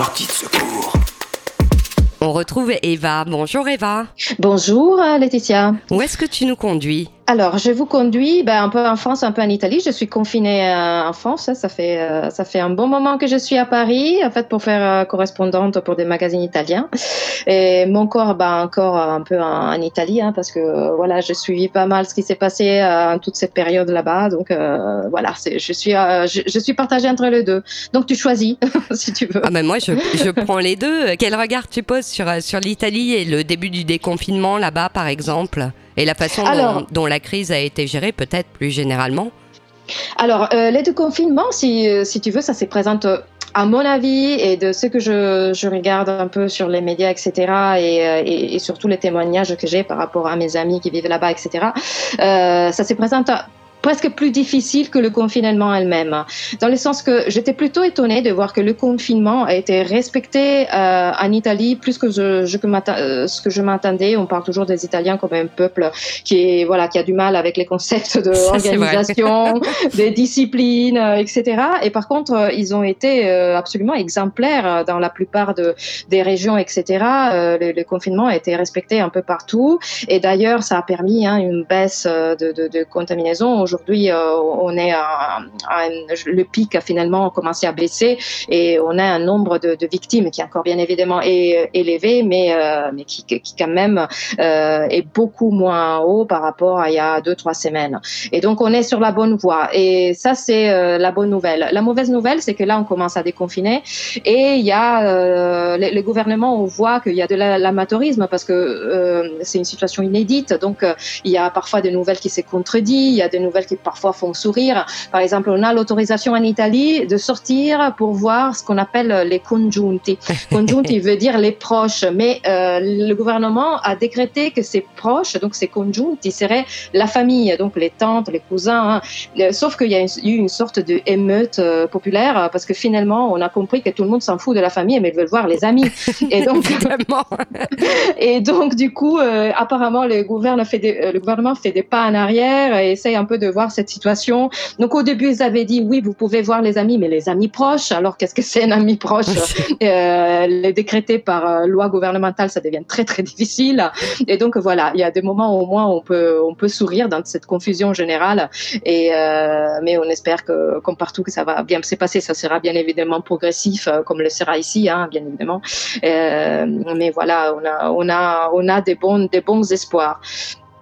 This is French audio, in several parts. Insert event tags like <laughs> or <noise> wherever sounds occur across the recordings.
sortie de secours. On retrouve Eva. Bonjour Eva. Bonjour Laetitia. Où est-ce que tu nous conduis? Alors, je vous conduis ben, un peu en France, un peu en Italie. Je suis confinée euh, en France. Ça fait, euh, ça fait un bon moment que je suis à Paris, en fait, pour faire euh, correspondante pour des magazines italiens. Et mon corps, ben, encore un peu en, Italie, hein, parce que voilà, j'ai suivi pas mal ce qui s'est passé en toute cette période là-bas. Donc, voilà, je suis, je, je, suis partagée entre les deux. Donc, tu choisis, <laughs> si tu veux. Ah ben moi, je, je prends les deux. Quel regard tu poses sur, sur l'Italie et le début du déconfinement là-bas, par exemple? Et la façon dont, la crise a été gérée, peut-être plus généralement Alors, euh, l'aide au confinement, si, euh, si tu veux, ça se présente euh, à mon avis et de ce que je, je, regarde un peu sur les médias, etc., et, euh, et, et surtout les témoignages que j'ai par rapport à mes amis qui vivent là-bas, etc., euh, ça se présente presque plus difficile que le confinement elle-même, dans le sens que j'étais plutôt étonnée de voir que le confinement a été respecté euh, en Italie plus que je, je que euh, ce que je m'attendais. On parle toujours des Italiens comme un peuple qui est voilà qui a du mal avec les concepts de <laughs> organisation, <laughs> des disciplines, euh, etc. Et par contre, euh, ils ont été absolument exemplaires dans la plupart de, des régions, etc. Le, le, confinement a été respecté un peu partout. Et d'ailleurs, ça a permis hein, une baisse de, de, de contamination Aujourd'hui, euh, on est à, le pic a finalement commencé à baisser et on a un nombre de, victimes qui est encore bien évidemment élevé, mais, euh, mais qui, qui, quand même euh, est beaucoup moins haut par rapport à il y a deux trois semaines. Et donc on est sur la bonne voie. Et ça c'est la bonne nouvelle. La mauvaise nouvelle, c'est que là on commence à déconfiner et il y a les, gouvernements on voit qu'il y a de l'amateurisme parce que c'est une situation inédite. Donc il y a parfois des nouvelles qui se contredisent, il y a des nouvelles qui parfois font sourire. Par exemple, on a l'autorisation en Italie de sortir pour voir ce qu'on appelle les congiunti. <laughs> Congiunti veut dire les proches, mais euh, le gouvernement a décrété que ces proches, donc ces congiunti, seraient la famille, donc les tantes, les cousins. Hein. Euh, sauf qu'il y a eu une sorte de émeute euh, populaire parce que finalement, on a compris que tout le monde s'en fout de la famille, mais ils veulent voir les amis. <laughs> Et donc, <laughs> et donc du coup, apparemment, le gouvernement fait des, le gouvernement fait des pas en arrière et essaye un peu de voir cette situation. Donc au début, ils avaient dit oui, vous pouvez voir les amis, mais les amis proches. Alors qu'est-ce que c'est un ami proche? <laughs> Euh, Les décréter par euh, loi gouvernementale, ça devient très très difficile. Et donc voilà, il y a des moments où au moins on peut on peut sourire dans cette confusion générale. Et euh, mais on espère que comme partout que ça va bien se passer. Ça sera bien évidemment progressif, euh, comme le sera ici, hein, bien évidemment. Euh, mais voilà, on a on a on a des bons des bons espoirs.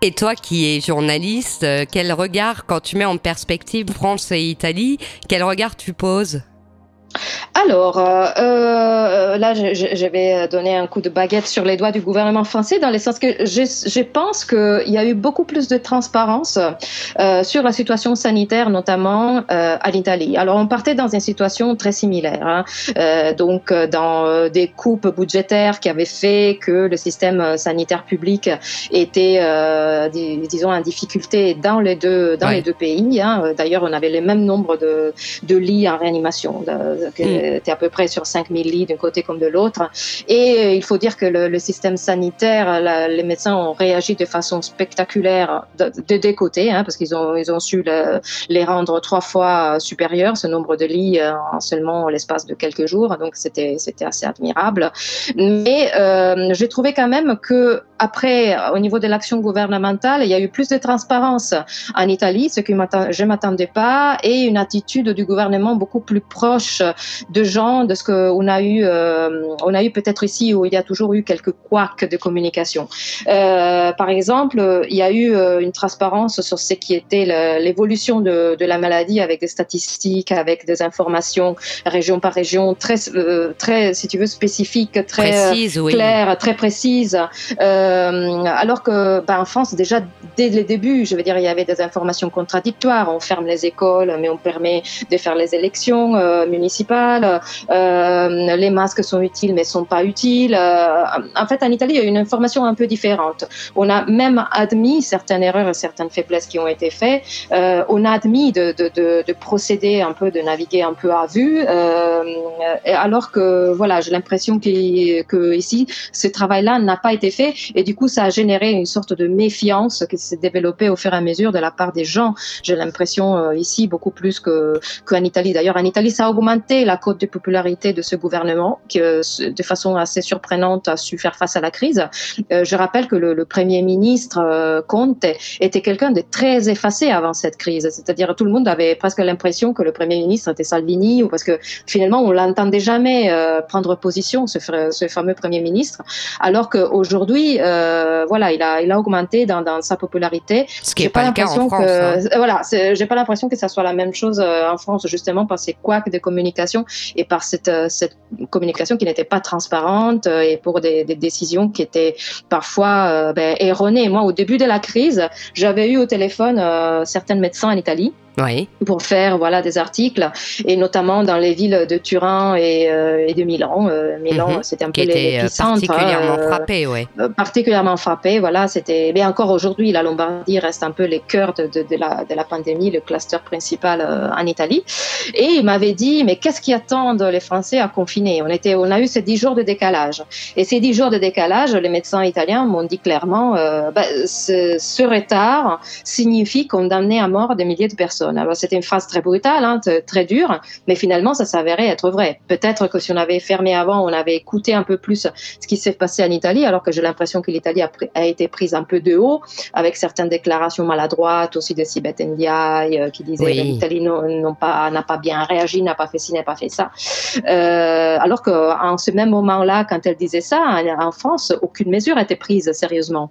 Et toi qui es journaliste, euh, quel regard, quand tu mets en perspective France et Italie, quel regard tu poses? Alors, euh, euh, là, je, je, vais donner un coup de baguette sur les doigts du gouvernement français, dans le sens que je, je pense qu'il y a eu beaucoup plus de transparence euh, sur la situation sanitaire, notamment euh, à l'Italie. Alors, on partait dans une situation très similaire, hein, euh, donc dans des coupes budgétaires qui avaient fait que le système sanitaire public était, disons, en difficulté dans les deux, dans les deux pays. Hein. D'ailleurs, on avait le même nombre de, de lits en réanimation. De, que, était à peu près sur 5000 lits d'un côté comme de l'autre. Et euh, il faut dire que le, le système sanitaire, la, les médecins ont réagi de façon spectaculaire de, de des côtés, hein, parce qu'ils ont, ils ont su le, les rendre trois fois supérieurs, ce nombre de lits euh, en seulement l'espace de quelques jours. Donc c'était, c'était assez admirable. Mais euh, j'ai trouvé quand même que après, au niveau de l'action gouvernementale, il y a eu plus de transparence en Italie, ce que je m'attendais pas, et une attitude du gouvernement beaucoup plus proche de gens, de ce qu'on a eu, euh, on a eu peut-être ici où il y a toujours eu quelques couacs de communication. Euh, par exemple, il y a eu euh, une transparence sur ce qui était l'évolution de, de, la maladie avec des statistiques, avec des informations région par région très, très, si tu veux, spécifiques, très Précise, claires, très précises. alors que, ben, en France, déjà dès le début, je veux dire, il y avait des informations contradictoires. On ferme les écoles, mais on permet de faire les élections municipales euh, les masques sont utiles mais sont pas utiles. Euh, en fait, en Italie, il y a une information un peu différente. On a même admis certaines erreurs et certaines faiblesses qui ont été faites. Euh, on a admis de, de, de, de, procéder un peu, de naviguer un peu à vue, alors que voilà, j'ai l'impression que, que ici, ce travail-là n'a pas été fait et du coup, ça a généré une sorte de méfiance qui s'est développée au fur et à mesure de la part des gens. J'ai l'impression ici beaucoup plus que qu'en Italie. D'ailleurs, en Italie, ça augmente augmenté la cote de popularité de ce gouvernement, qui de façon assez surprenante a su faire face à la crise. je rappelle que le, Premier ministre Conte était quelqu'un de très effacé avant cette crise, c'est-à-dire tout le monde avait presque l'impression que le Premier ministre était Salvini, ou parce que finalement on l'entendait jamais prendre position, ce, ce, fameux Premier ministre, alors qu'aujourd'hui, voilà, il a, il a augmenté dans, dans sa popularité. Ce qui n'est pas, le cas en France. Que, hein. Voilà, j'ai pas l'impression que ça soit la même chose euh, en France, justement par ces couacs de communication et par cette, euh, cette communication qui n'était pas transparente euh, et pour des, décisions qui étaient parfois ben, erronées. Moi, au début de la crise, j'avais eu au téléphone certains médecins en Italie pour faire voilà des articles et notamment dans les villes de Turin et, euh, et de Milan. Euh, Milan, mhm. c'était un peu les, euh, particulièrement frappé, ouais. particulièrement frappé. Voilà, c'était. Mais encore aujourd'hui, la Lombardie reste un peu les cœurs de, de, de, la, de la pandémie, le cluster principal en Italie. Et il m'avait dit, mais qu'est-ce qui attendent les Français à confiner? On était, on a eu ces dix jours de décalage. Et ces dix jours de décalage, les médecins italiens m'ont dit clairement, bah, ce, ce retard signifie condamner à mort des milliers de personnes. Alors c'était une phrase très brutale, hein, très dure, mais finalement ça s'avérait être vrai. Peut-être que si on avait fermé avant, on avait écouté un peu plus ce qui s'est passé en Italie, alors que j'ai l'impression que l'Italie a, été prise un peu de haut avec certaines déclarations maladroites aussi de Sibeth Ndiaye euh, qui disait que l'Italie n'a pas, pas bien réagi, n'a pas fait ci, n'a pas fait ça. Euh, alors qu'en ce même moment-là, quand elle disait ça, en, France, aucune mesure n'était prise sérieusement.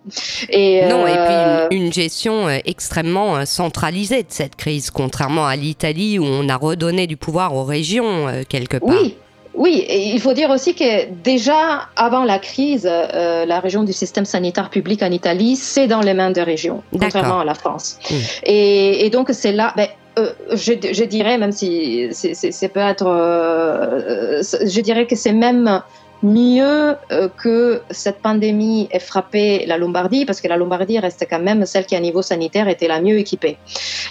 Et, non, et puis une, euh, une gestion extrêmement centralisée de cette crise contrairement à l'Italie où on a redonné du pouvoir aux régions euh, quelque part. Oui. Oui, et il faut dire aussi que déjà avant la crise, euh, la région du système sanitaire public en Italie, c'est dans les mains des régions, contrairement à la France. Hmm. Et, donc c'est là, ben, euh, je, je, dirais, même si c'est peut être, je dirais que c'est même mieux euh, que cette pandémie ait frappé la Lombardie, parce que la Lombardie reste quand même celle qui, à niveau sanitaire, était la mieux équipée.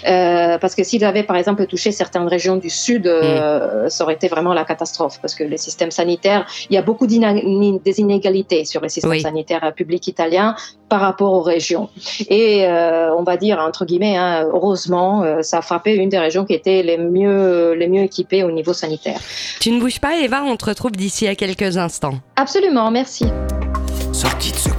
Euh, parce que s'ils avaient, par exemple, touché certaines régions du Sud, euh, mm. ça aurait été vraiment la catastrophe, parce que les systèmes sanitaires, il y a beaucoup d'inégalités sur les systèmes sanitaires publics italiens par rapport aux régions. Et on va dire, entre guillemets, hein, heureusement, ça a frappé une des régions qui était les mieux, les mieux équipées au niveau sanitaire. Tu ne bouges pas, Eva, on te retrouve d'ici à quelques instants. Absolument, merci. Sortie de secours